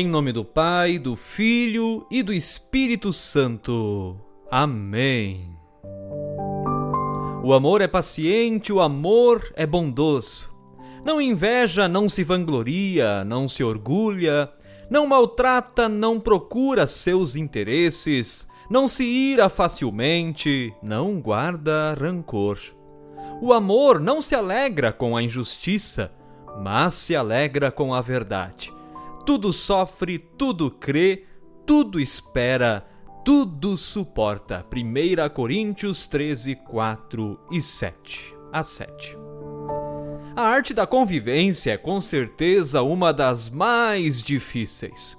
Em nome do Pai, do Filho e do Espírito Santo. Amém. O amor é paciente, o amor é bondoso. Não inveja, não se vangloria, não se orgulha, não maltrata, não procura seus interesses, não se ira facilmente, não guarda rancor. O amor não se alegra com a injustiça, mas se alegra com a verdade. Tudo sofre, tudo crê, tudo espera, tudo suporta. 1 Coríntios 13, 4 e 7 a 7. A arte da convivência é com certeza uma das mais difíceis.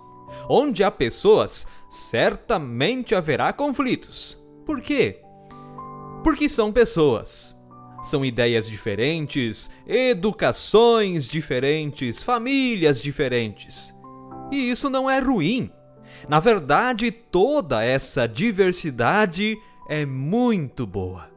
Onde há pessoas, certamente haverá conflitos. Por quê? Porque são pessoas. São ideias diferentes, educações diferentes, famílias diferentes. E isso não é ruim. Na verdade, toda essa diversidade é muito boa.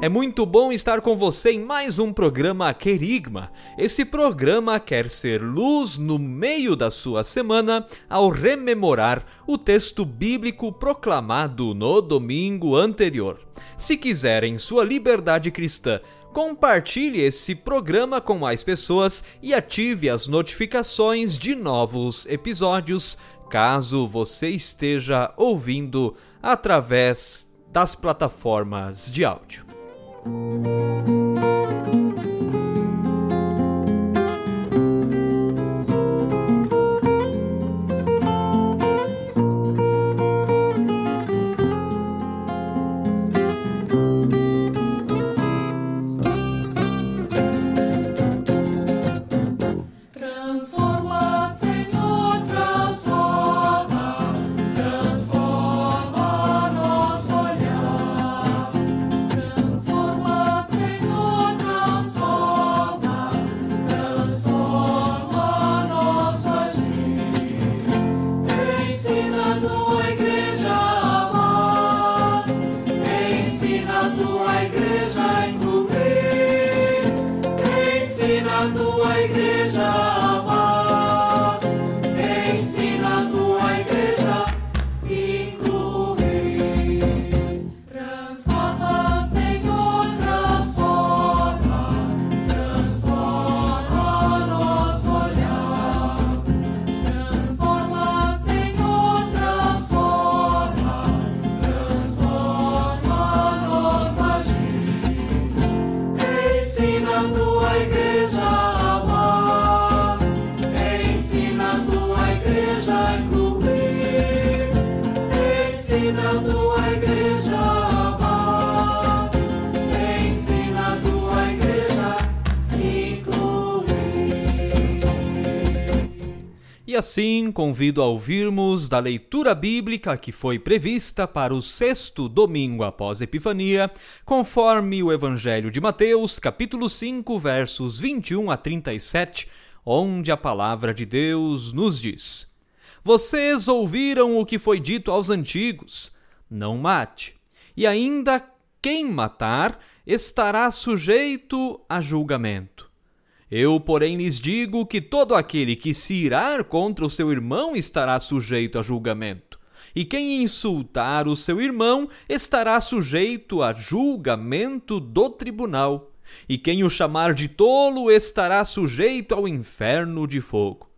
É muito bom estar com você em mais um programa Querigma. Esse programa quer ser luz no meio da sua semana ao rememorar o texto bíblico proclamado no domingo anterior. Se quiserem sua liberdade cristã, compartilhe esse programa com mais pessoas e ative as notificações de novos episódios, caso você esteja ouvindo através das plataformas de áudio. Assim convido a ouvirmos da leitura bíblica que foi prevista para o sexto domingo após Epifania, conforme o Evangelho de Mateus, capítulo 5, versos 21 a 37, onde a palavra de Deus nos diz: Vocês ouviram o que foi dito aos antigos: Não mate. E ainda quem matar estará sujeito a julgamento. Eu, porém, lhes digo que todo aquele que se irar contra o seu irmão estará sujeito a julgamento. E quem insultar o seu irmão estará sujeito a julgamento do tribunal. E quem o chamar de tolo estará sujeito ao inferno de fogo.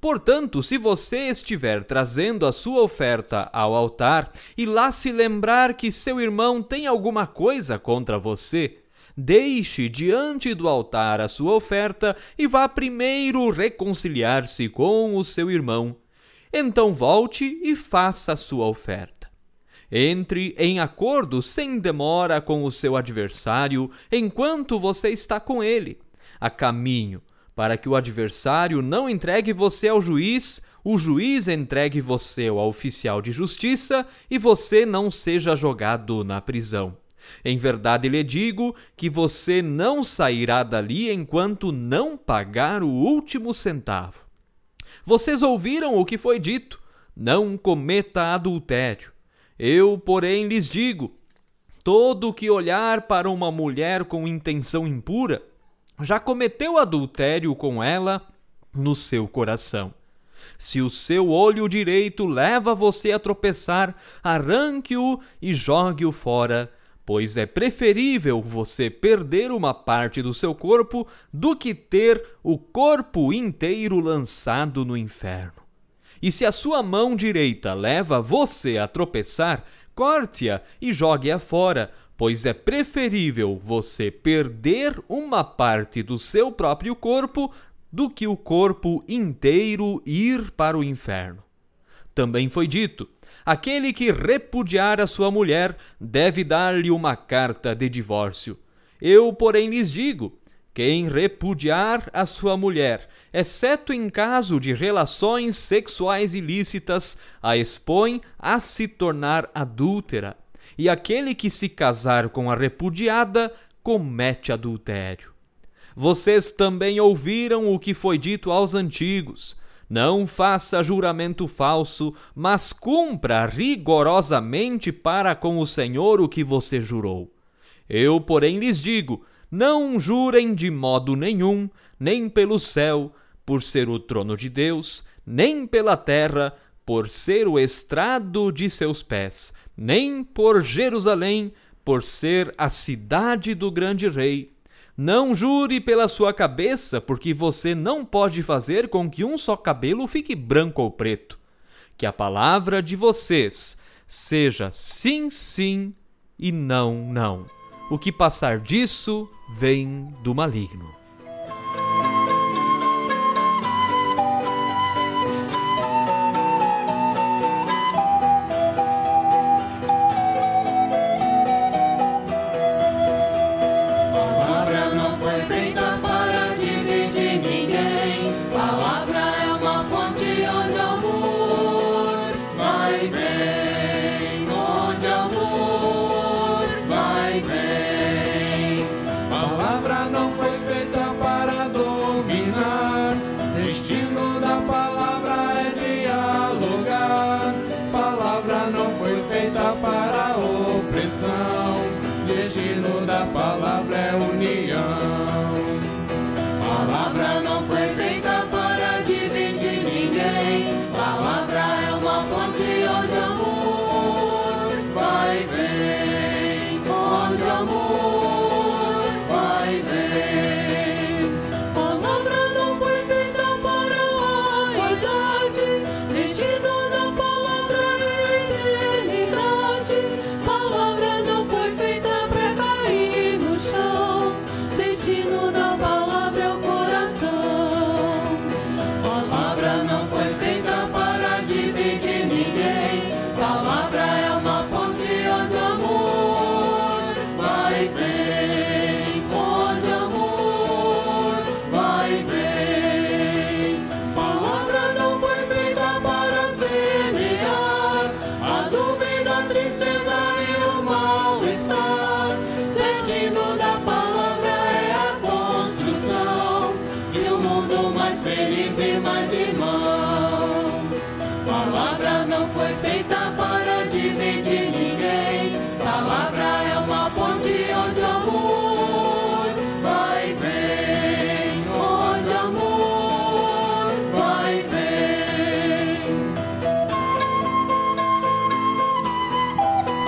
Portanto, se você estiver trazendo a sua oferta ao altar e lá se lembrar que seu irmão tem alguma coisa contra você, deixe diante do altar a sua oferta e vá primeiro reconciliar-se com o seu irmão. Então volte e faça a sua oferta. Entre em acordo sem demora com o seu adversário enquanto você está com ele, a caminho, para que o adversário não entregue você ao juiz, o juiz entregue você ao oficial de justiça e você não seja jogado na prisão. Em verdade lhe digo que você não sairá dali enquanto não pagar o último centavo. Vocês ouviram o que foi dito: não cometa adultério. Eu, porém, lhes digo: todo que olhar para uma mulher com intenção impura já cometeu adultério com ela no seu coração. Se o seu olho direito leva você a tropeçar, arranque-o e jogue-o fora, pois é preferível você perder uma parte do seu corpo do que ter o corpo inteiro lançado no inferno. E se a sua mão direita leva você a tropeçar, corte-a e jogue-a fora, pois é preferível você perder uma parte do seu próprio corpo do que o corpo inteiro ir para o inferno. Também foi dito: aquele que repudiar a sua mulher deve dar-lhe uma carta de divórcio. Eu, porém, lhes digo: quem repudiar a sua mulher, exceto em caso de relações sexuais ilícitas, a expõe a se tornar adúltera e aquele que se casar com a repudiada comete adultério. Vocês também ouviram o que foi dito aos antigos: não faça juramento falso, mas cumpra rigorosamente para com o Senhor o que você jurou. Eu, porém, lhes digo: não jurem de modo nenhum, nem pelo céu, por ser o trono de Deus, nem pela terra, por ser o estrado de seus pés, nem por Jerusalém, por ser a cidade do grande rei. Não jure pela sua cabeça, porque você não pode fazer com que um só cabelo fique branco ou preto. Que a palavra de vocês seja sim, sim e não, não. O que passar disso vem do maligno.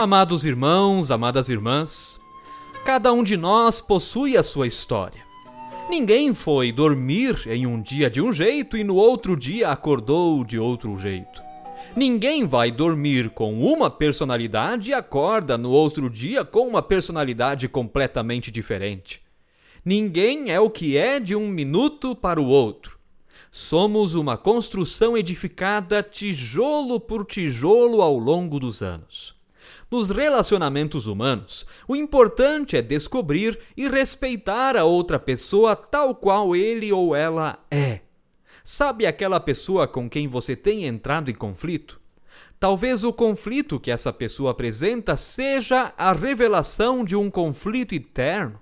Amados irmãos, amadas irmãs, cada um de nós possui a sua história. Ninguém foi dormir em um dia de um jeito e no outro dia acordou de outro jeito. Ninguém vai dormir com uma personalidade e acorda no outro dia com uma personalidade completamente diferente. Ninguém é o que é de um minuto para o outro. Somos uma construção edificada tijolo por tijolo ao longo dos anos. Nos relacionamentos humanos, o importante é descobrir e respeitar a outra pessoa tal qual ele ou ela é. Sabe aquela pessoa com quem você tem entrado em conflito? Talvez o conflito que essa pessoa apresenta seja a revelação de um conflito eterno,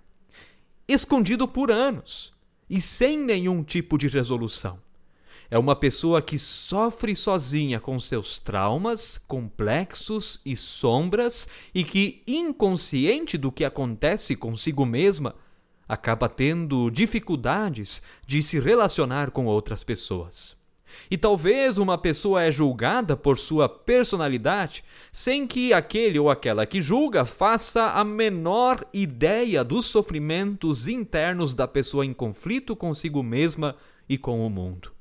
escondido por anos e sem nenhum tipo de resolução. É uma pessoa que sofre sozinha com seus traumas, complexos e sombras e que, inconsciente do que acontece consigo mesma, acaba tendo dificuldades de se relacionar com outras pessoas. E talvez uma pessoa é julgada por sua personalidade sem que aquele ou aquela que julga faça a menor ideia dos sofrimentos internos da pessoa em conflito consigo mesma e com o mundo.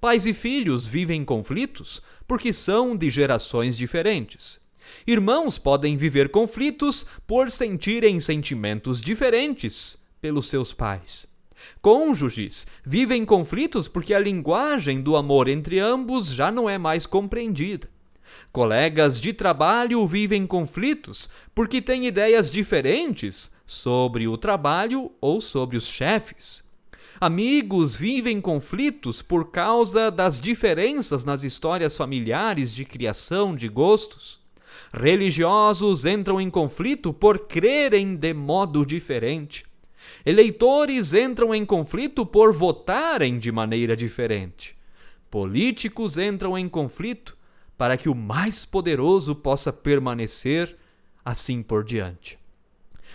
Pais e filhos vivem conflitos porque são de gerações diferentes. Irmãos podem viver conflitos por sentirem sentimentos diferentes pelos seus pais. Cônjuges vivem conflitos porque a linguagem do amor entre ambos já não é mais compreendida. Colegas de trabalho vivem conflitos porque têm ideias diferentes sobre o trabalho ou sobre os chefes. Amigos vivem conflitos por causa das diferenças nas histórias familiares de criação de gostos. Religiosos entram em conflito por crerem de modo diferente. Eleitores entram em conflito por votarem de maneira diferente. Políticos entram em conflito para que o mais poderoso possa permanecer, assim por diante.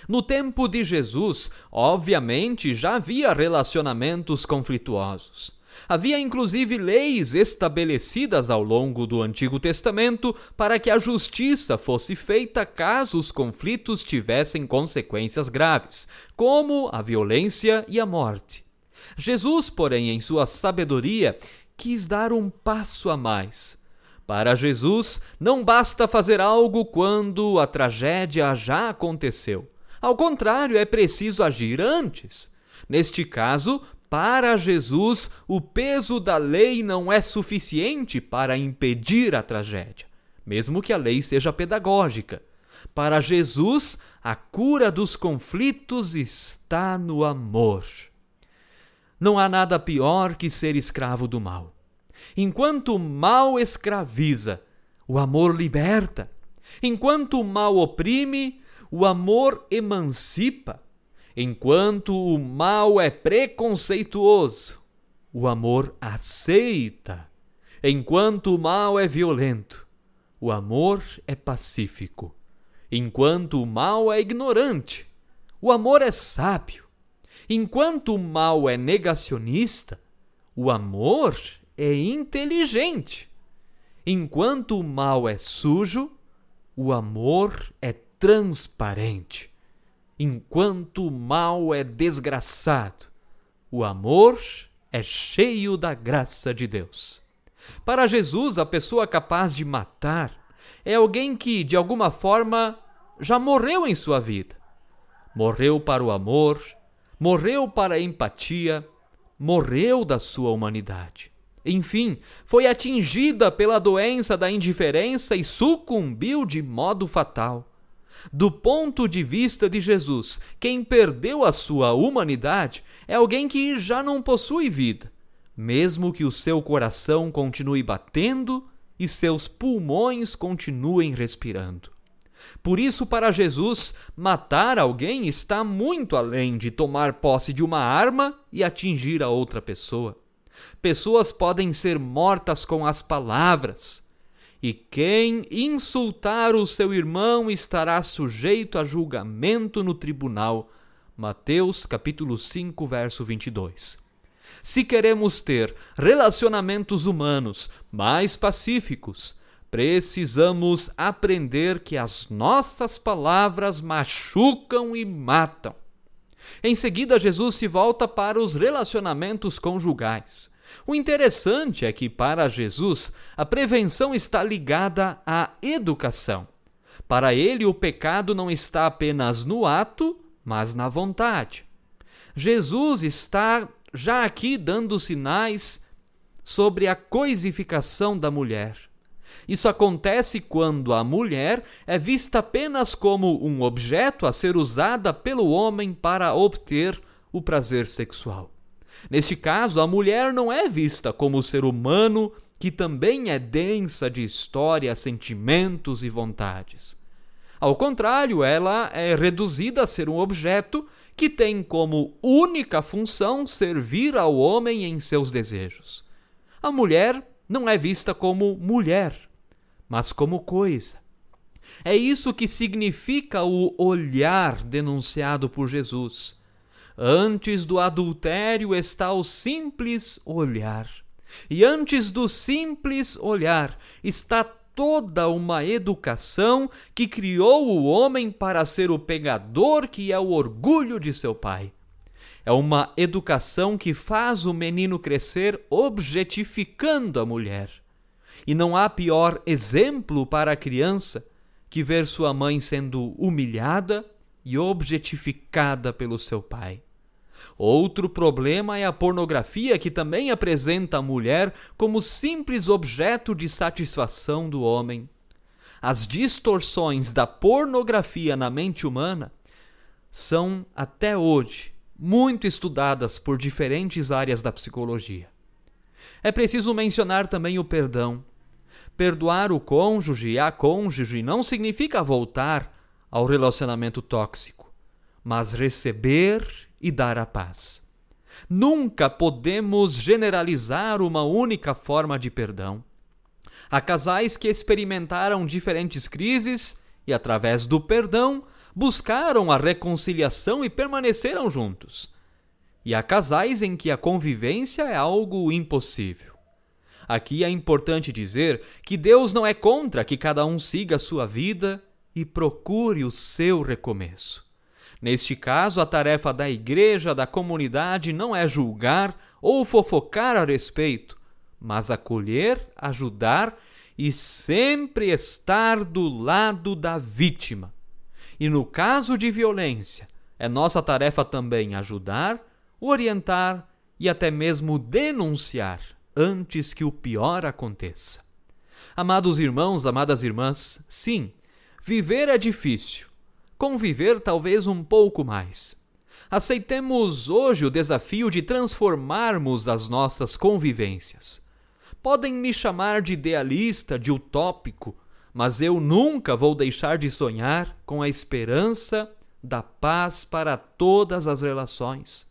No tempo de Jesus, obviamente, já havia relacionamentos conflituosos. Havia inclusive leis estabelecidas ao longo do Antigo Testamento para que a justiça fosse feita caso os conflitos tivessem consequências graves, como a violência e a morte. Jesus, porém, em sua sabedoria, quis dar um passo a mais. Para Jesus, não basta fazer algo quando a tragédia já aconteceu. Ao contrário, é preciso agir antes. Neste caso, para Jesus, o peso da lei não é suficiente para impedir a tragédia, mesmo que a lei seja pedagógica. Para Jesus, a cura dos conflitos está no amor. Não há nada pior que ser escravo do mal. Enquanto o mal escraviza, o amor liberta. Enquanto o mal oprime, o amor emancipa. Enquanto o mal é preconceituoso, o amor aceita. Enquanto o mal é violento, o amor é pacífico. Enquanto o mal é ignorante, o amor é sábio. Enquanto o mal é negacionista, o amor é inteligente. Enquanto o mal é sujo, o amor é transparente. Enquanto o mal é desgraçado, o amor é cheio da graça de Deus. Para Jesus, a pessoa capaz de matar é alguém que, de alguma forma, já morreu em sua vida. Morreu para o amor, morreu para a empatia, morreu da sua humanidade. Enfim, foi atingida pela doença da indiferença e sucumbiu de modo fatal. Do ponto de vista de Jesus, quem perdeu a sua humanidade é alguém que já não possui vida, mesmo que o seu coração continue batendo e seus pulmões continuem respirando. Por isso, para Jesus, matar alguém está muito além de tomar posse de uma arma e atingir a outra pessoa. Pessoas podem ser mortas com as palavras, e quem insultar o seu irmão estará sujeito a julgamento no tribunal. Mateus capítulo 5, verso 22. Se queremos ter relacionamentos humanos mais pacíficos, precisamos aprender que as nossas palavras machucam e matam. Em seguida, Jesus se volta para os relacionamentos conjugais. O interessante é que, para Jesus, a prevenção está ligada à educação. Para ele, o pecado não está apenas no ato, mas na vontade. Jesus está já aqui dando sinais sobre a coisificação da mulher. Isso acontece quando a mulher é vista apenas como um objeto a ser usada pelo homem para obter o prazer sexual. Neste caso, a mulher não é vista como ser humano que também é densa de história, sentimentos e vontades. Ao contrário, ela é reduzida a ser um objeto que tem como única função servir ao homem em seus desejos. A mulher não é vista como mulher, mas como coisa. É isso que significa o olhar denunciado por Jesus. Antes do adultério está o simples olhar. E antes do simples olhar está toda uma educação que criou o homem para ser o pegador que é o orgulho de seu pai. É uma educação que faz o menino crescer objetificando a mulher. E não há pior exemplo para a criança que ver sua mãe sendo humilhada e objetificada pelo seu pai. Outro problema é a pornografia, que também apresenta a mulher como simples objeto de satisfação do homem. As distorções da pornografia na mente humana são, até hoje, muito estudadas por diferentes áreas da psicologia. É preciso mencionar também o perdão. Perdoar o cônjuge e a cônjuge não significa voltar ao relacionamento tóxico, mas receber e dar a paz. Nunca podemos generalizar uma única forma de perdão. Há casais que experimentaram diferentes crises e, através do perdão, buscaram a reconciliação e permaneceram juntos. E há casais em que a convivência é algo impossível. Aqui é importante dizer que Deus não é contra que cada um siga a sua vida e procure o seu recomeço. Neste caso, a tarefa da igreja, da comunidade, não é julgar ou fofocar a respeito, mas acolher, ajudar e sempre estar do lado da vítima. E no caso de violência, é nossa tarefa também ajudar, orientar e até mesmo denunciar antes que o pior aconteça. Amados irmãos, amadas irmãs, sim, viver é difícil, conviver talvez um pouco mais. Aceitemos hoje o desafio de transformarmos as nossas convivências. Podem me chamar de idealista, de utópico, mas eu nunca vou deixar de sonhar com a esperança da paz para todas as relações.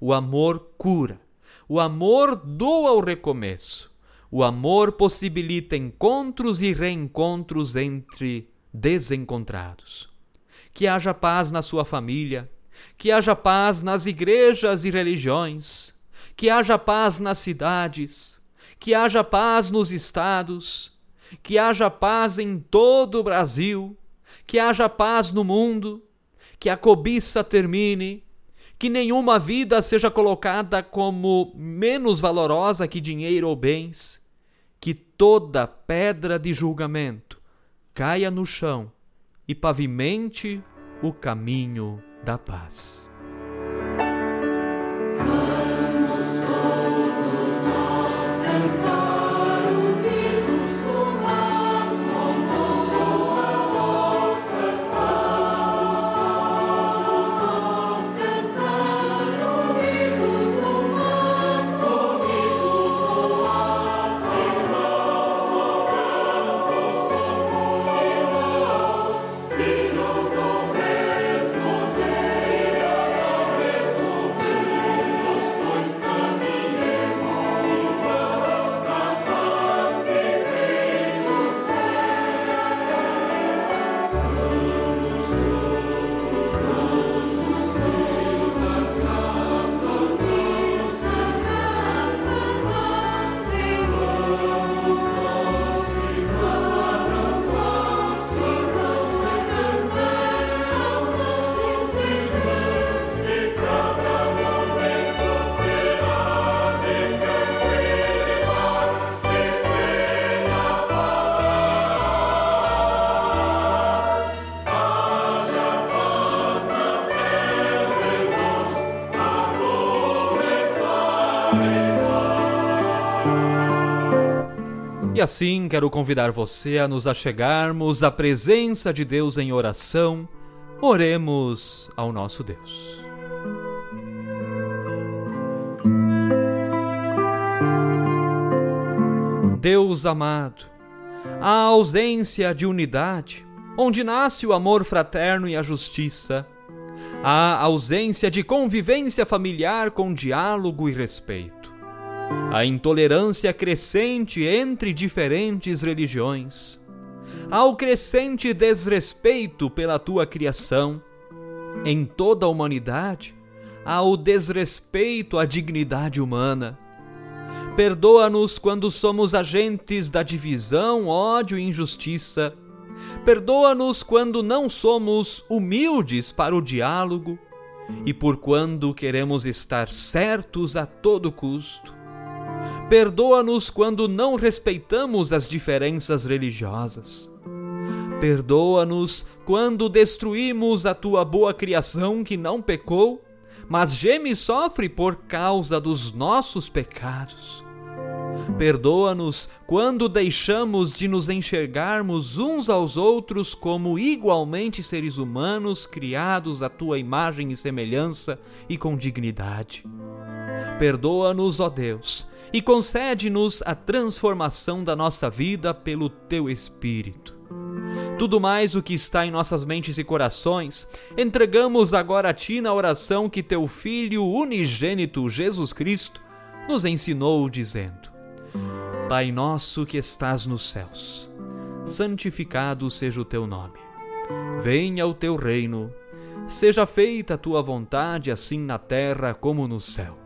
O amor cura, o amor doa o recomeço. O amor possibilita encontros e reencontros entre desencontrados. Que haja paz na sua família, que haja paz nas igrejas e religiões, que haja paz nas cidades, que haja paz nos estados, que haja paz em todo o Brasil, que haja paz no mundo, que a cobiça termine, que nenhuma vida seja colocada como menos valorosa que dinheiro ou bens, que toda pedra de julgamento caia no chão e pavimente o caminho da paz. Assim quero convidar você a nos achegarmos à presença de Deus em oração. Oremos ao nosso Deus. Deus amado, a ausência de unidade, onde nasce o amor fraterno e a justiça, a ausência de convivência familiar com diálogo e respeito a intolerância crescente entre diferentes religiões, ao crescente desrespeito pela tua criação, em toda a humanidade, ao desrespeito à dignidade humana. Perdoa-nos quando somos agentes da divisão, ódio e injustiça. Perdoa-nos quando não somos humildes para o diálogo e por quando queremos estar certos a todo custo. Perdoa-nos quando não respeitamos as diferenças religiosas. Perdoa-nos quando destruímos a tua boa criação que não pecou, mas geme e sofre por causa dos nossos pecados. Perdoa-nos quando deixamos de nos enxergarmos uns aos outros como igualmente seres humanos criados à tua imagem e semelhança e com dignidade. Perdoa-nos, ó Deus, e concede-nos a transformação da nossa vida pelo teu Espírito. Tudo mais o que está em nossas mentes e corações, entregamos agora a Ti na oração que Teu Filho unigênito Jesus Cristo nos ensinou, dizendo: Pai nosso que estás nos céus, santificado seja o Teu nome. Venha o Teu reino, seja feita a Tua vontade, assim na terra como no céu.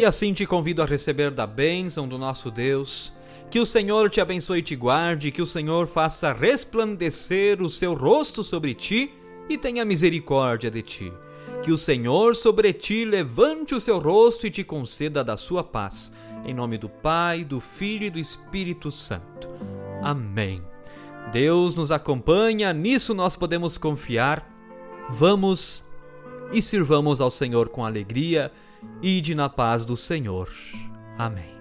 E assim te convido a receber da bênção do nosso Deus que o Senhor te abençoe e te guarde, que o Senhor faça resplandecer o seu rosto sobre ti e tenha misericórdia de ti. Que o Senhor sobre ti levante o seu rosto e te conceda da sua paz. Em nome do Pai, do Filho e do Espírito Santo. Amém. Deus nos acompanha, nisso nós podemos confiar. Vamos e sirvamos ao Senhor com alegria e de na paz do Senhor. Amém.